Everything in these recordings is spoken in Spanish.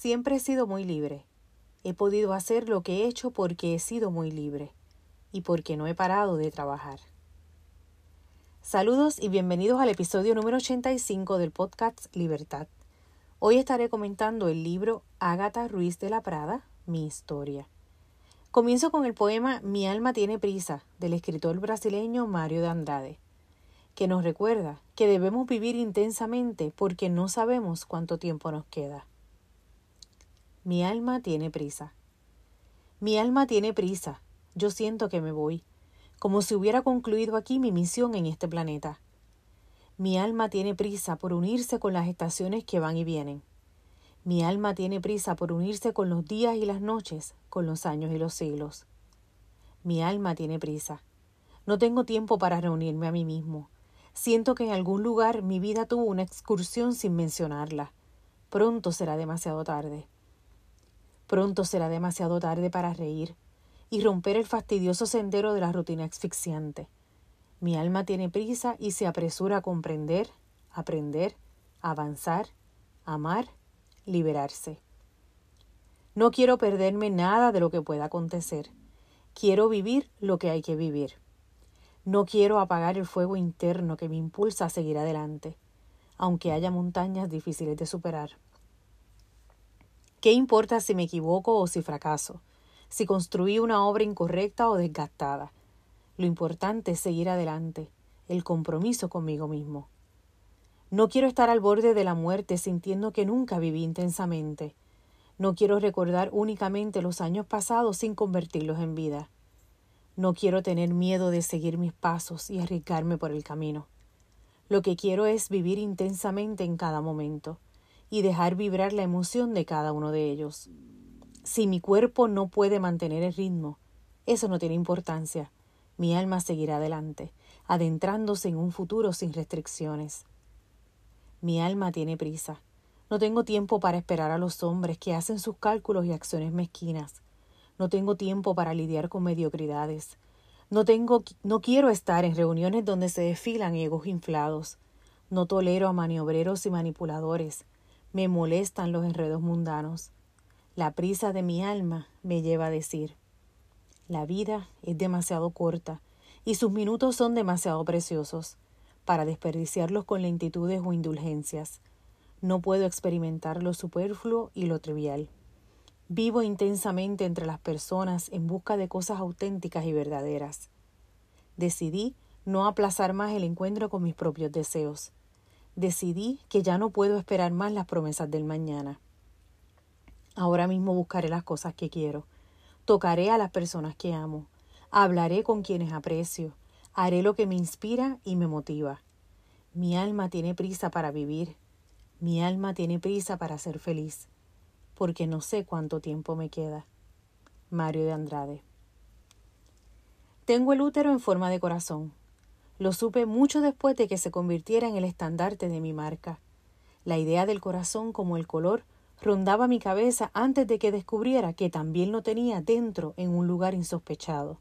Siempre he sido muy libre. He podido hacer lo que he hecho porque he sido muy libre y porque no he parado de trabajar. Saludos y bienvenidos al episodio número 85 del podcast Libertad. Hoy estaré comentando el libro Ágata Ruiz de la Prada, Mi historia. Comienzo con el poema Mi alma tiene prisa del escritor brasileño Mario de Andrade, que nos recuerda que debemos vivir intensamente porque no sabemos cuánto tiempo nos queda. Mi alma tiene prisa. Mi alma tiene prisa. Yo siento que me voy, como si hubiera concluido aquí mi misión en este planeta. Mi alma tiene prisa por unirse con las estaciones que van y vienen. Mi alma tiene prisa por unirse con los días y las noches, con los años y los siglos. Mi alma tiene prisa. No tengo tiempo para reunirme a mí mismo. Siento que en algún lugar mi vida tuvo una excursión sin mencionarla. Pronto será demasiado tarde. Pronto será demasiado tarde para reír y romper el fastidioso sendero de la rutina asfixiante. Mi alma tiene prisa y se apresura a comprender, aprender, avanzar, amar, liberarse. No quiero perderme nada de lo que pueda acontecer. Quiero vivir lo que hay que vivir. No quiero apagar el fuego interno que me impulsa a seguir adelante, aunque haya montañas difíciles de superar. ¿Qué importa si me equivoco o si fracaso? Si construí una obra incorrecta o desgastada. Lo importante es seguir adelante, el compromiso conmigo mismo. No quiero estar al borde de la muerte sintiendo que nunca viví intensamente. No quiero recordar únicamente los años pasados sin convertirlos en vida. No quiero tener miedo de seguir mis pasos y arriesgarme por el camino. Lo que quiero es vivir intensamente en cada momento y dejar vibrar la emoción de cada uno de ellos. Si mi cuerpo no puede mantener el ritmo, eso no tiene importancia. Mi alma seguirá adelante, adentrándose en un futuro sin restricciones. Mi alma tiene prisa. No tengo tiempo para esperar a los hombres que hacen sus cálculos y acciones mezquinas. No tengo tiempo para lidiar con mediocridades. No tengo no quiero estar en reuniones donde se desfilan egos inflados. No tolero a maniobreros y manipuladores. Me molestan los enredos mundanos. La prisa de mi alma me lleva a decir la vida es demasiado corta y sus minutos son demasiado preciosos para desperdiciarlos con lentitudes o indulgencias. No puedo experimentar lo superfluo y lo trivial. Vivo intensamente entre las personas en busca de cosas auténticas y verdaderas. Decidí no aplazar más el encuentro con mis propios deseos decidí que ya no puedo esperar más las promesas del mañana. Ahora mismo buscaré las cosas que quiero, tocaré a las personas que amo, hablaré con quienes aprecio, haré lo que me inspira y me motiva. Mi alma tiene prisa para vivir, mi alma tiene prisa para ser feliz, porque no sé cuánto tiempo me queda. Mario de Andrade. Tengo el útero en forma de corazón, lo supe mucho después de que se convirtiera en el estandarte de mi marca. La idea del corazón como el color rondaba mi cabeza antes de que descubriera que también lo tenía dentro en un lugar insospechado.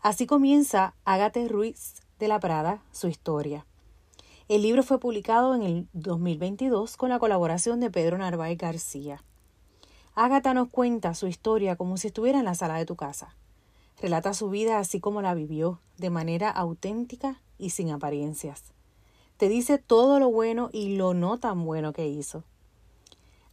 Así comienza Ágate Ruiz de la Prada su historia. El libro fue publicado en el 2022 con la colaboración de Pedro Narváez García. Ágata nos cuenta su historia como si estuviera en la sala de tu casa. Relata su vida así como la vivió, de manera auténtica y sin apariencias. Te dice todo lo bueno y lo no tan bueno que hizo.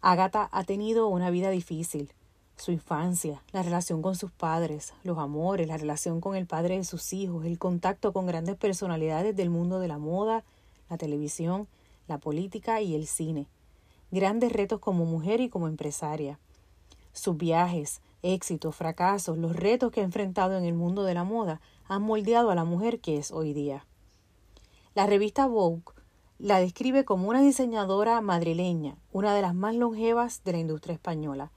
Agatha ha tenido una vida difícil. Su infancia, la relación con sus padres, los amores, la relación con el padre de sus hijos, el contacto con grandes personalidades del mundo de la moda, la televisión, la política y el cine. Grandes retos como mujer y como empresaria. Sus viajes, éxitos, fracasos, los retos que ha enfrentado en el mundo de la moda han moldeado a la mujer que es hoy día. La revista Vogue la describe como una diseñadora madrileña, una de las más longevas de la industria española,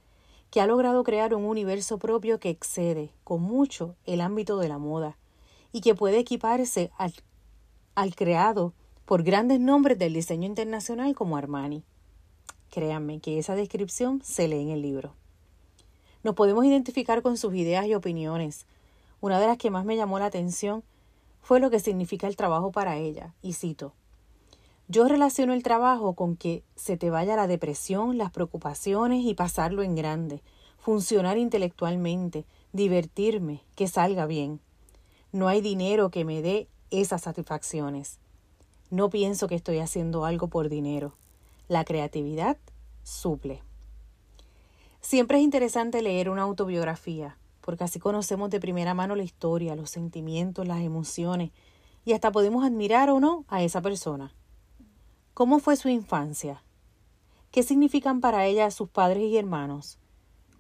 que ha logrado crear un universo propio que excede con mucho el ámbito de la moda y que puede equiparse al, al creado por grandes nombres del diseño internacional como Armani. Créanme que esa descripción se lee en el libro. Nos podemos identificar con sus ideas y opiniones. Una de las que más me llamó la atención fue lo que significa el trabajo para ella, y cito, Yo relaciono el trabajo con que se te vaya la depresión, las preocupaciones y pasarlo en grande, funcionar intelectualmente, divertirme, que salga bien. No hay dinero que me dé esas satisfacciones. No pienso que estoy haciendo algo por dinero. La creatividad suple. Siempre es interesante leer una autobiografía, porque así conocemos de primera mano la historia, los sentimientos, las emociones, y hasta podemos admirar o no a esa persona. ¿Cómo fue su infancia? ¿Qué significan para ella sus padres y hermanos?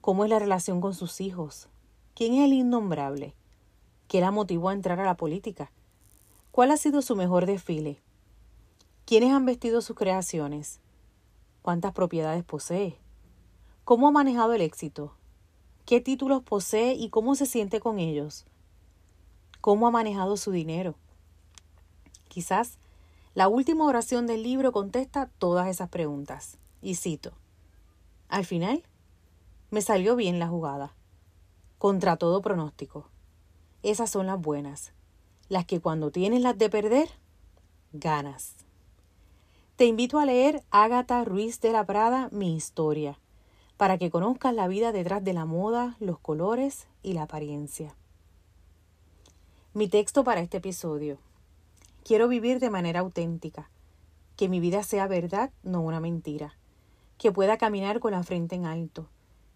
¿Cómo es la relación con sus hijos? ¿Quién es el innombrable? ¿Qué la motivó a entrar a la política? ¿Cuál ha sido su mejor desfile? ¿Quiénes han vestido sus creaciones? ¿Cuántas propiedades posee? ¿Cómo ha manejado el éxito? ¿Qué títulos posee y cómo se siente con ellos? ¿Cómo ha manejado su dinero? Quizás la última oración del libro contesta todas esas preguntas. Y cito, al final, me salió bien la jugada, contra todo pronóstico. Esas son las buenas, las que cuando tienes las de perder, ganas. Te invito a leer Ágata Ruiz de la Prada, Mi historia, para que conozcas la vida detrás de la moda, los colores y la apariencia. Mi texto para este episodio. Quiero vivir de manera auténtica, que mi vida sea verdad, no una mentira, que pueda caminar con la frente en alto,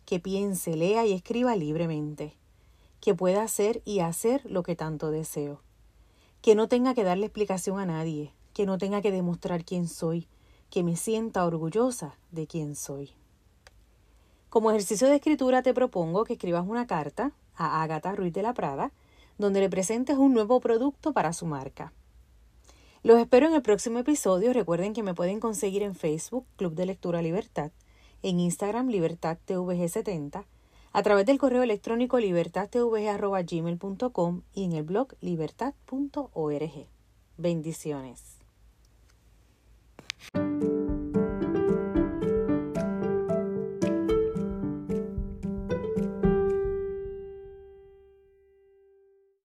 que piense, lea y escriba libremente, que pueda hacer y hacer lo que tanto deseo, que no tenga que darle explicación a nadie, que no tenga que demostrar quién soy, que me sienta orgullosa de quién soy. Como ejercicio de escritura te propongo que escribas una carta a Agatha Ruiz de la Prada, donde le presentes un nuevo producto para su marca. Los espero en el próximo episodio. Recuerden que me pueden conseguir en Facebook, Club de Lectura Libertad, en Instagram, LibertadTVG70, a través del correo electrónico libertadtvg.gmail.com y en el blog libertad.org. Bendiciones.